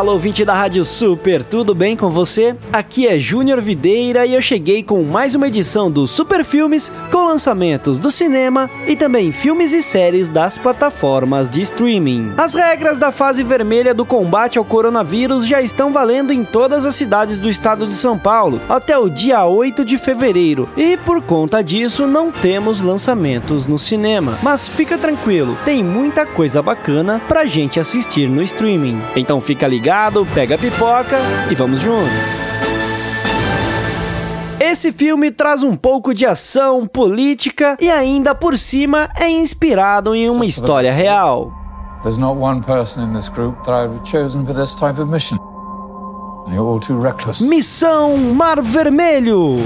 Fala, ouvinte da Rádio Super, tudo bem com você? Aqui é Júnior Videira e eu cheguei com mais uma edição do Super Filmes com lançamentos do cinema e também filmes e séries das plataformas de streaming. As regras da fase vermelha do combate ao coronavírus já estão valendo em todas as cidades do estado de São Paulo até o dia 8 de fevereiro e por conta disso não temos lançamentos no cinema. Mas fica tranquilo, tem muita coisa bacana pra gente assistir no streaming. Então fica ligado, pega a pipoca e vamos juntos. Esse filme traz um pouco de ação, política e ainda por cima é inspirado em uma história real. There's not one person in this group that I would have chosen for this type of mission. You're all too reckless. Missão Mar Vermelho.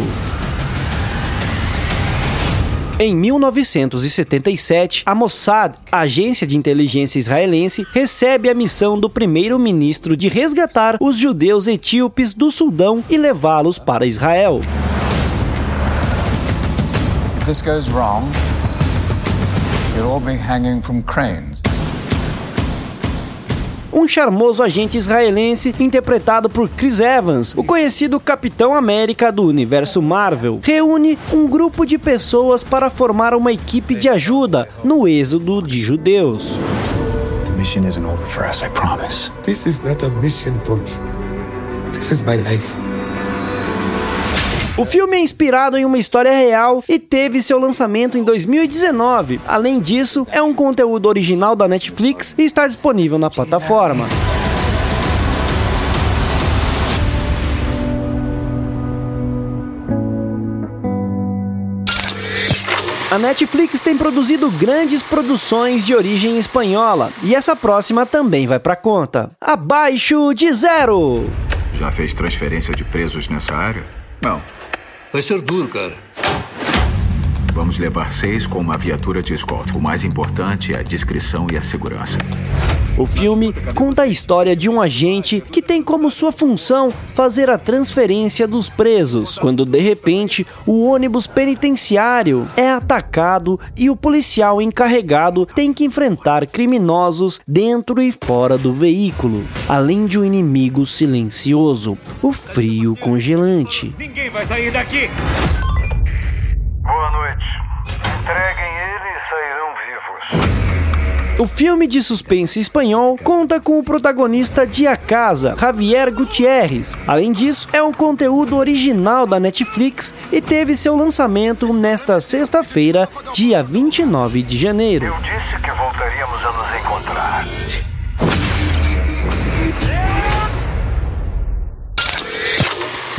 Em 1977, a Mossad, a agência de inteligência israelense, recebe a missão do primeiro-ministro de resgatar os judeus etíopes do Sudão e levá-los para Israel. This goes wrong, you'll all be hanging from cranes um charmoso agente israelense interpretado por Chris Evans, o conhecido Capitão América do universo Marvel, reúne um grupo de pessoas para formar uma equipe de ajuda no êxodo de judeus. The mission isn't over for us, I promise. This is not a mission for me. This is my life. O filme é inspirado em uma história real e teve seu lançamento em 2019. Além disso, é um conteúdo original da Netflix e está disponível na plataforma. A Netflix tem produzido grandes produções de origem espanhola e essa próxima também vai para conta. Abaixo de zero. Já fez transferência de presos nessa área? Não. Vai ser duro, cara. Vamos levar seis com uma viatura de escolta. O mais importante é a discrição e a segurança. O filme conta a história de um agente que tem como sua função fazer a transferência dos presos, quando de repente o ônibus penitenciário é atacado e o policial encarregado tem que enfrentar criminosos dentro e fora do veículo, além de um inimigo silencioso, o frio congelante. Ninguém vai sair daqui! O filme de suspense espanhol conta com o protagonista de A Casa, Javier Gutierrez. Além disso, é um conteúdo original da Netflix e teve seu lançamento nesta sexta-feira, dia 29 de janeiro. Eu disse que voltaríamos a nos encontrar.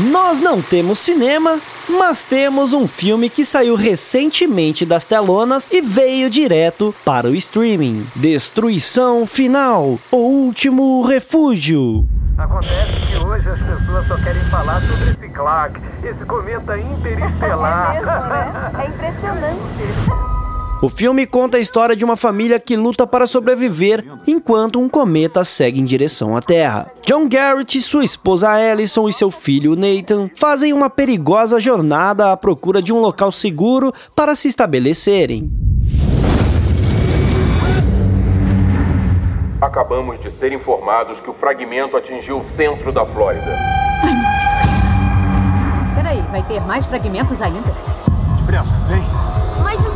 Nós não temos cinema, mas temos um filme que saiu recentemente das telonas e veio direto para o streaming: Destruição Final O Último Refúgio. Acontece que hoje as pessoas só querem falar sobre esse Clark, esse cometa interestelar. É, mesmo, né? é impressionante. O filme conta a história de uma família que luta para sobreviver enquanto um cometa segue em direção à Terra. John Garrett, sua esposa Allison e seu filho Nathan fazem uma perigosa jornada à procura de um local seguro para se estabelecerem. Acabamos de ser informados que o fragmento atingiu o centro da Flórida. Ai, meu Deus. Peraí, vai ter mais fragmentos ainda? Depressa, vem. Mas o céu enchendo.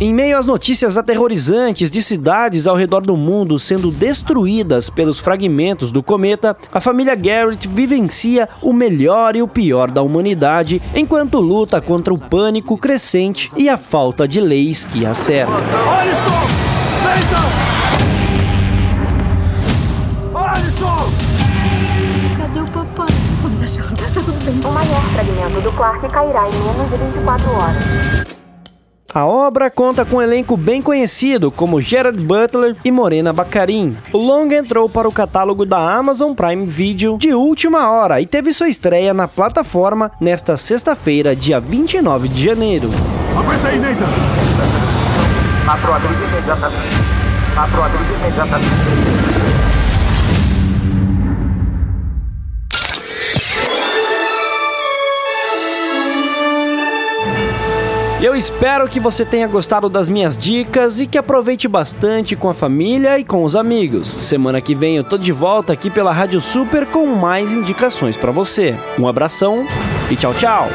Em meio às notícias aterrorizantes de cidades ao redor do mundo sendo destruídas pelos fragmentos do cometa, a família Garrett vivencia o melhor e o pior da humanidade enquanto luta contra o pânico crescente e a falta de leis que a cercam. Alisson! Alisson! Cadê o papai? Vamos achar. Tá tudo bem. O maior fragmento do Clark cairá em menos de 24 horas. A obra conta com um elenco bem conhecido, como Gerard Butler e Morena Baccarin. O longa entrou para o catálogo da Amazon Prime Video de última hora e teve sua estreia na plataforma nesta sexta-feira, dia 29 de janeiro. Aguenta aí, Nathan! Aproabrigo imediatamente. Aproabrigo imediatamente. Eu espero que você tenha gostado das minhas dicas e que aproveite bastante com a família e com os amigos. Semana que vem eu tô de volta aqui pela Rádio Super com mais indicações para você. Um abração e tchau, tchau.